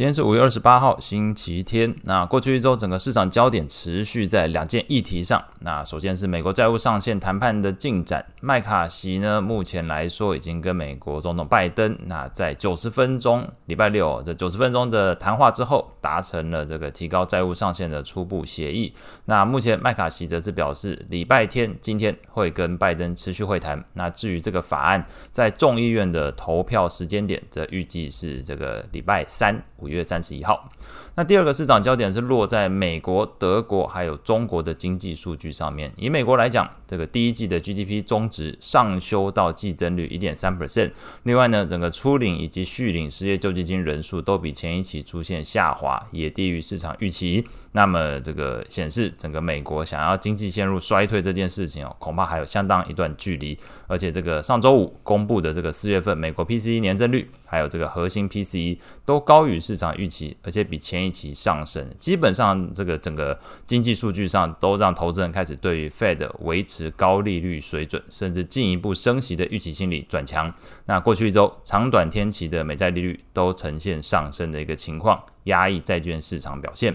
今天是五月二十八号，星期天。那过去一周，整个市场焦点持续在两件议题上。那首先是美国债务上限谈判的进展。麦卡锡呢，目前来说已经跟美国总统拜登，那在九十分钟，礼拜六这九十分钟的谈话之后，达成了这个提高债务上限的初步协议。那目前麦卡锡则是表示，礼拜天今天会跟拜登持续会谈。那至于这个法案在众议院的投票时间点，则预计是这个礼拜三。五月三十一号，那第二个市场焦点是落在美国、德国还有中国的经济数据上面。以美国来讲，这个第一季的 GDP 终值上修到季增率一点三 percent。另外呢，整个初领以及续领失业救济金人数都比前一期出现下滑，也低于市场预期。那么这个显示，整个美国想要经济陷入衰退这件事情哦，恐怕还有相当一段距离。而且这个上周五公布的这个四月份美国 PCE 年增率，还有这个核心 PCE 都高于市上预期，而且比前一期上升。基本上这个整个经济数据上都让投资人开始对于 Fed 维持高利率水准，甚至进一步升息的预期心理转强。那过去一周长短天期的美债利率都呈现上升的一个情况，压抑债券市场表现。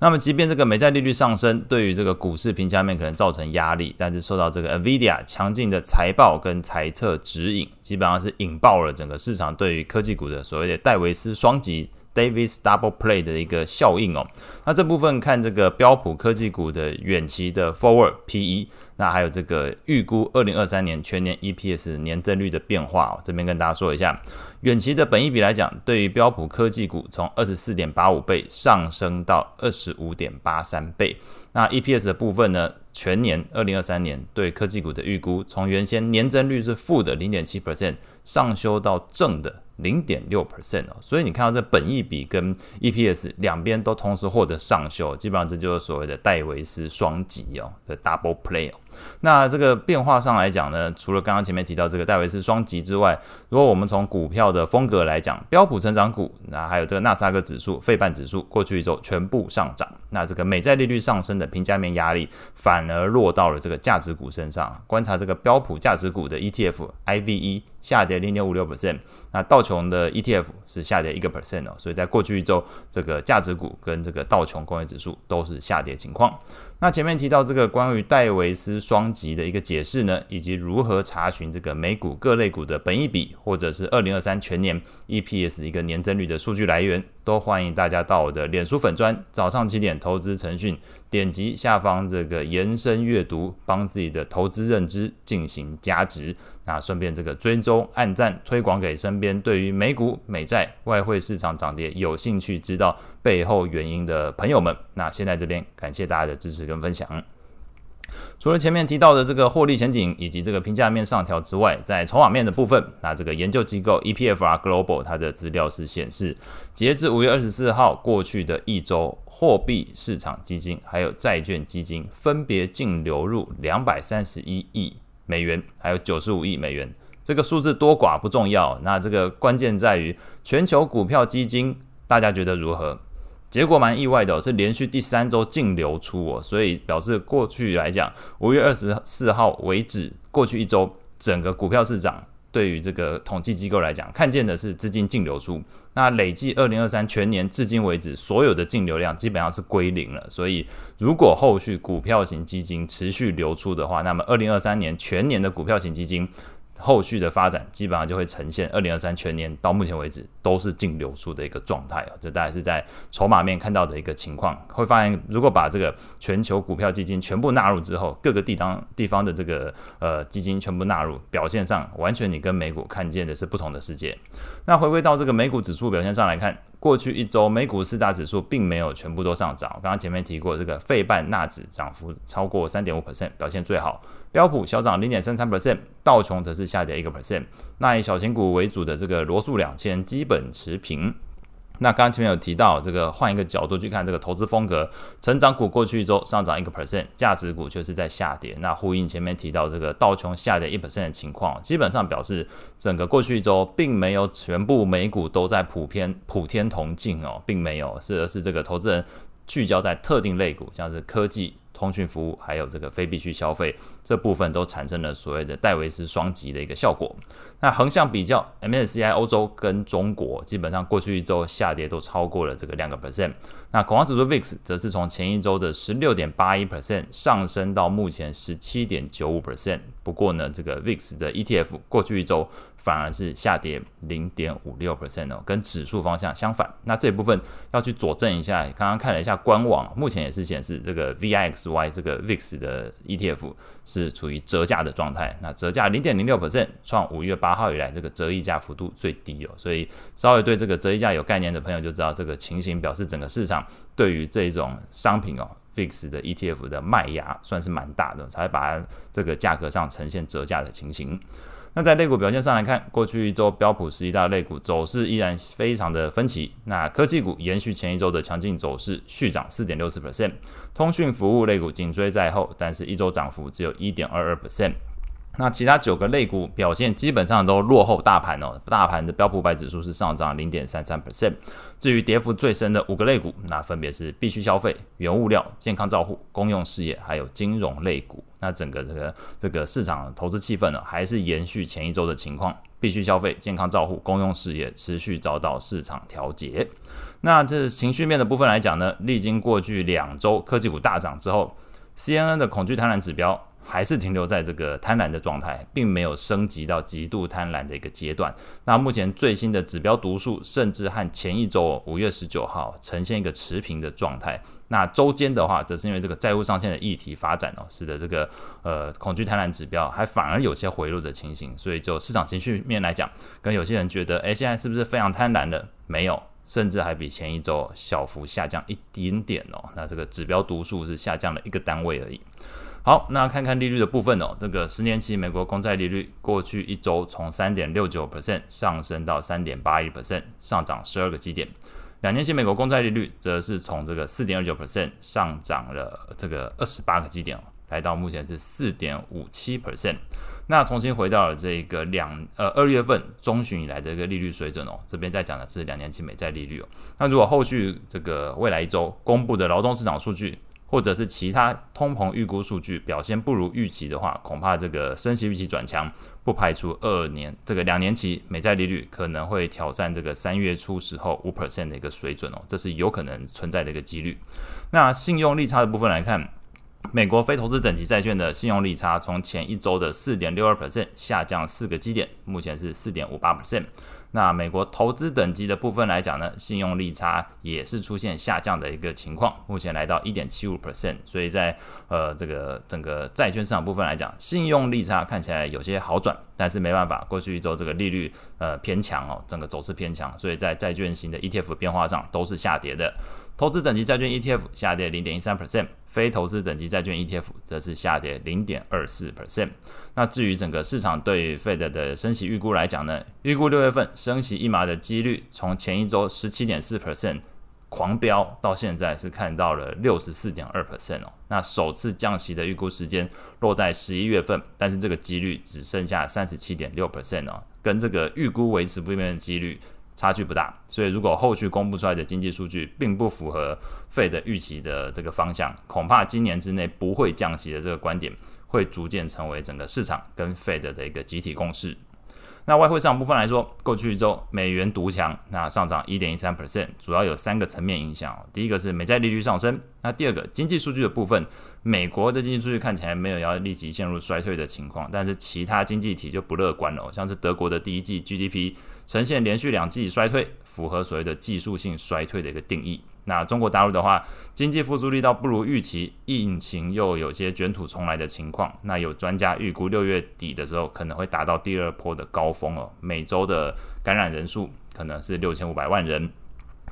那么，即便这个美债利率上升，对于这个股市评价面可能造成压力，但是受到这个 NVIDIA 强劲的财报跟财策指引，基本上是引爆了整个市场对于科技股的所谓的戴维斯双击。Davis Double Play 的一个效应哦，那这部分看这个标普科技股的远期的 Forward PE，那还有这个预估二零二三年全年 EPS 年增率的变化哦，这边跟大家说一下，远期的本益比来讲，对于标普科技股从二十四点八五倍上升到二十五点八三倍，那 EPS 的部分呢，全年二零二三年对科技股的预估，从原先年增率是负的零点七 percent 上修到正的。零点六 percent 哦，所以你看到这本益比跟 EPS 两边都同时获得上修，基本上这就是所谓的戴维斯双击哦的 double play 哦。那这个变化上来讲呢，除了刚刚前面提到这个戴维斯双击之外，如果我们从股票的风格来讲，标普成长股，那还有这个纳斯达克指数、费半指数，过去一周全部上涨。那这个美债利率上升的评价面压力，反而落到了这个价值股身上。观察这个标普价值股的 ETF IVE 下跌零点五六 percent，那道琼的 ETF 是下跌一个 percent 哦。所以在过去一周，这个价值股跟这个道琼工业指数都是下跌情况。那前面提到这个关于戴维斯双击的一个解释呢，以及如何查询这个美股各类股的本益比，或者是二零二三全年 EPS 一个年增率的数据来源，都欢迎大家到我的脸书粉专早上七点投资晨讯，点击下方这个延伸阅读，帮自己的投资认知进行加值。那顺便这个追踪、按赞、推广给身边对于美股、美债、外汇市场涨跌有兴趣知道背后原因的朋友们。那现在这边感谢大家的支持分享。除了前面提到的这个获利前景以及这个评价面上调之外，在筹码面的部分，那这个研究机构 EPFR Global 它的资料是显示，截至五月二十四号过去的一周，货币市场基金还有债券基金分别净流入两百三十一亿。美元还有九十五亿美元，这个数字多寡不重要，那这个关键在于全球股票基金，大家觉得如何？结果蛮意外的，是连续第三周净流出哦，所以表示过去来讲，五月二十四号为止，过去一周整个股票市场。对于这个统计机构来讲，看见的是资金净流出。那累计二零二三全年至今为止，所有的净流量基本上是归零了。所以，如果后续股票型基金持续流出的话，那么二零二三年全年的股票型基金。后续的发展基本上就会呈现二零二三全年到目前为止都是净流出的一个状态啊，这大概是在筹码面看到的一个情况。会发现，如果把这个全球股票基金全部纳入之后，各个地方地方的这个呃基金全部纳入，表现上完全你跟美股看见的是不同的世界。那回归到这个美股指数表现上来看，过去一周美股四大指数并没有全部都上涨。刚刚前面提过，这个费半纳指涨幅超过三点五 percent，表现最好。标普小涨零点三三 percent，道琼则是下跌一个 percent。那以小型股为主的这个罗素两千基本持平。那刚刚前面有提到，这个换一个角度去看这个投资风格，成长股过去一周上涨一个 percent，价值股却是在下跌。那呼应前面提到这个道琼下跌一 percent 的情况，基本上表示整个过去一周并没有全部美股都在普遍普天同庆哦，并没有，是而是这个投资人聚焦在特定类股，像是科技。通讯服务还有这个非必需消费这部分都产生了所谓的戴维斯双极的一个效果。那横向比较，MSCI 欧洲跟中国基本上过去一周下跌都超过了这个两个 percent。那恐慌指数 VIX 则是从前一周的十六点八一 percent 上升到目前十七点九五 percent。不过呢，这个 VIX 的 ETF 过去一周反而是下跌零点五六 percent 哦，跟指数方向相反。那这部分要去佐证一下，刚刚看了一下官网，目前也是显示这个 VIXY 这个 VIX 的 ETF 是处于折价的状态。那折价零点零六 percent，创五月八号以来这个折溢价幅度最低哦。所以稍微对这个折溢价有概念的朋友就知道，这个情形表示整个市场对于这种商品哦。Fix 的 ETF 的卖压算是蛮大的，才把这个价格上呈现折价的情形。那在类股表现上来看，过去一周标普十一大类股走势依然非常的分歧。那科技股延续前一周的强劲走势，续涨四点六四 percent，通讯服务类股紧追在后，但是一周涨幅只有一点二二 percent。那其他九个类股表现基本上都落后大盘哦，大盘的标普五百指数是上涨零点三三 percent。至于跌幅最深的五个类股，那分别是必需消费、原物料、健康照护、公用事业，还有金融类股。那整个这个这个市场投资气氛呢，还是延续前一周的情况，必须消费、健康照护、公用事业持续遭到市场调节。那这情绪面的部分来讲呢，历经过去两周科技股大涨之后，CNN 的恐惧贪婪指标。还是停留在这个贪婪的状态，并没有升级到极度贪婪的一个阶段。那目前最新的指标读数，甚至和前一周五月十九号呈现一个持平的状态。那周间的话，则是因为这个债务上限的议题发展哦，使得这个呃恐惧贪婪指标还反而有些回落的情形。所以就市场情绪面来讲，跟有些人觉得，诶，现在是不是非常贪婪了？没有，甚至还比前一周小幅下降一点点哦。那这个指标读数是下降了一个单位而已。好，那看看利率的部分哦。这个十年期美国公债利率过去一周从三点六九 percent 上升到三点八一 percent，上涨十二个基点。两年期美国公债利率则是从这个四点二九 percent 上涨了这个二十八个基点，来到目前是四点五七 percent。那重新回到了这个两呃二月份中旬以来的一个利率水准哦。这边在讲的是两年期美债利率哦。那如果后续这个未来一周公布的劳动市场数据，或者是其他通膨预估数据表现不如预期的话，恐怕这个升息预期转强，不排除二年这个两年期美债利率可能会挑战这个三月初时候五 percent 的一个水准哦，这是有可能存在的一个几率。那信用利差的部分来看，美国非投资等级债券的信用利差从前一周的四点六二 percent 下降四个基点，目前是四点五八 percent。那美国投资等级的部分来讲呢，信用利差也是出现下降的一个情况，目前来到一点七五 percent。所以在呃这个整个债券市场部分来讲，信用利差看起来有些好转，但是没办法，过去一周这个利率呃偏强哦，整个走势偏强，所以在债券型的 ETF 变化上都是下跌的。投资等级债券 ETF 下跌零点一三 percent，非投资等级债券 ETF 则是下跌零点二四 percent。那至于整个市场对于 Fed 的升息预估来讲呢，预估六月份升息一码的几率从前一周十七点四 percent 狂飙到现在是看到了六十四点二 percent 哦。那首次降息的预估时间落在十一月份，但是这个几率只剩下三十七点六 percent 哦，跟这个预估维持不变的几率。差距不大，所以如果后续公布出来的经济数据并不符合 Fed 预期的这个方向，恐怕今年之内不会降息的这个观点，会逐渐成为整个市场跟 Fed 的一个集体共识。那外汇市场部分来说，过去一周美元独强，那上涨一点一三 percent，主要有三个层面影响。第一个是美债利率上升，那第二个经济数据的部分，美国的经济数据看起来没有要立即陷入衰退的情况，但是其他经济体就不乐观了，像是德国的第一季 GDP。呈现连续两季衰退，符合所谓的技术性衰退的一个定义。那中国大陆的话，经济复苏力道不如预期，疫情又有些卷土重来的情况。那有专家预估六月底的时候可能会达到第二波的高峰哦，每周的感染人数可能是六千五百万人。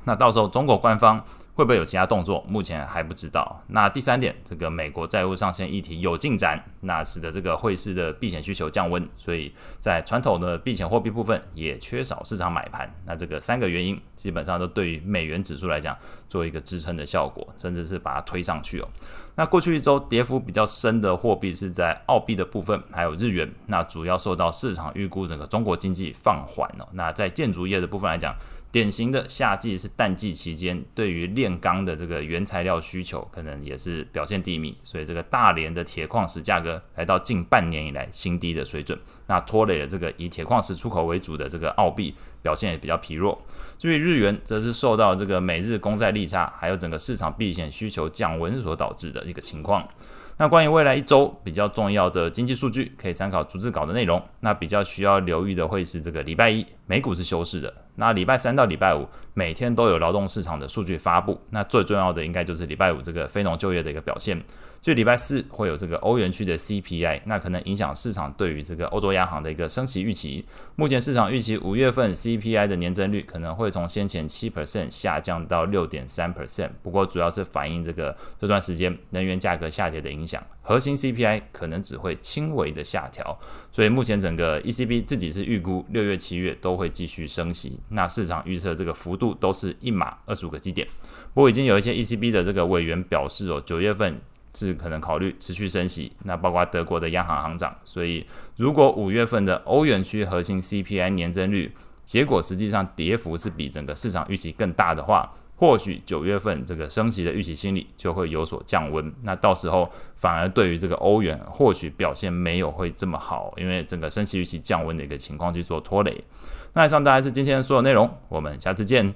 那到时候中国官方。会不会有其他动作？目前还不知道。那第三点，这个美国债务上限议题有进展，那使得这个汇市的避险需求降温，所以在传统的避险货币部分也缺少市场买盘。那这个三个原因基本上都对于美元指数来讲做一个支撑的效果，甚至是把它推上去哦。那过去一周跌幅比较深的货币是在澳币的部分，还有日元。那主要受到市场预估整个中国经济放缓哦。那在建筑业的部分来讲。典型的夏季是淡季期间，对于炼钢的这个原材料需求可能也是表现低迷，所以这个大连的铁矿石价格来到近半年以来新低的水准，那拖累了这个以铁矿石出口为主的这个澳币表现也比较疲弱。至于日元，则是受到这个美日公债利差，还有整个市场避险需求降温所导致的一个情况。那关于未来一周比较重要的经济数据，可以参考逐字稿的内容。那比较需要留意的会是这个礼拜一美股是休市的。那礼拜三到礼拜五每天都有劳动市场的数据发布。那最重要的应该就是礼拜五这个非农就业的一个表现。所以礼拜四会有这个欧元区的 CPI，那可能影响市场对于这个欧洲央行的一个升息预期。目前市场预期五月份 CPI 的年增率可能会从先前七 percent 下降到六点三 percent，不过主要是反映这个这段时间能源价格下跌的影响。核心 CPI 可能只会轻微的下调。所以目前整个 ECB 自己是预估六月、七月都会继续升息，那市场预测这个幅度都是一码二十五个基点。不过已经有一些 ECB 的这个委员表示哦，九月份。是可能考虑持续升息，那包括德国的央行行长。所以，如果五月份的欧元区核心 CPI 年增率结果实际上跌幅是比整个市场预期更大的话，或许九月份这个升息的预期心理就会有所降温。那到时候反而对于这个欧元或许表现没有会这么好，因为整个升息预期降温的一个情况去做拖累。那以上大概是今天的所有内容，我们下次见。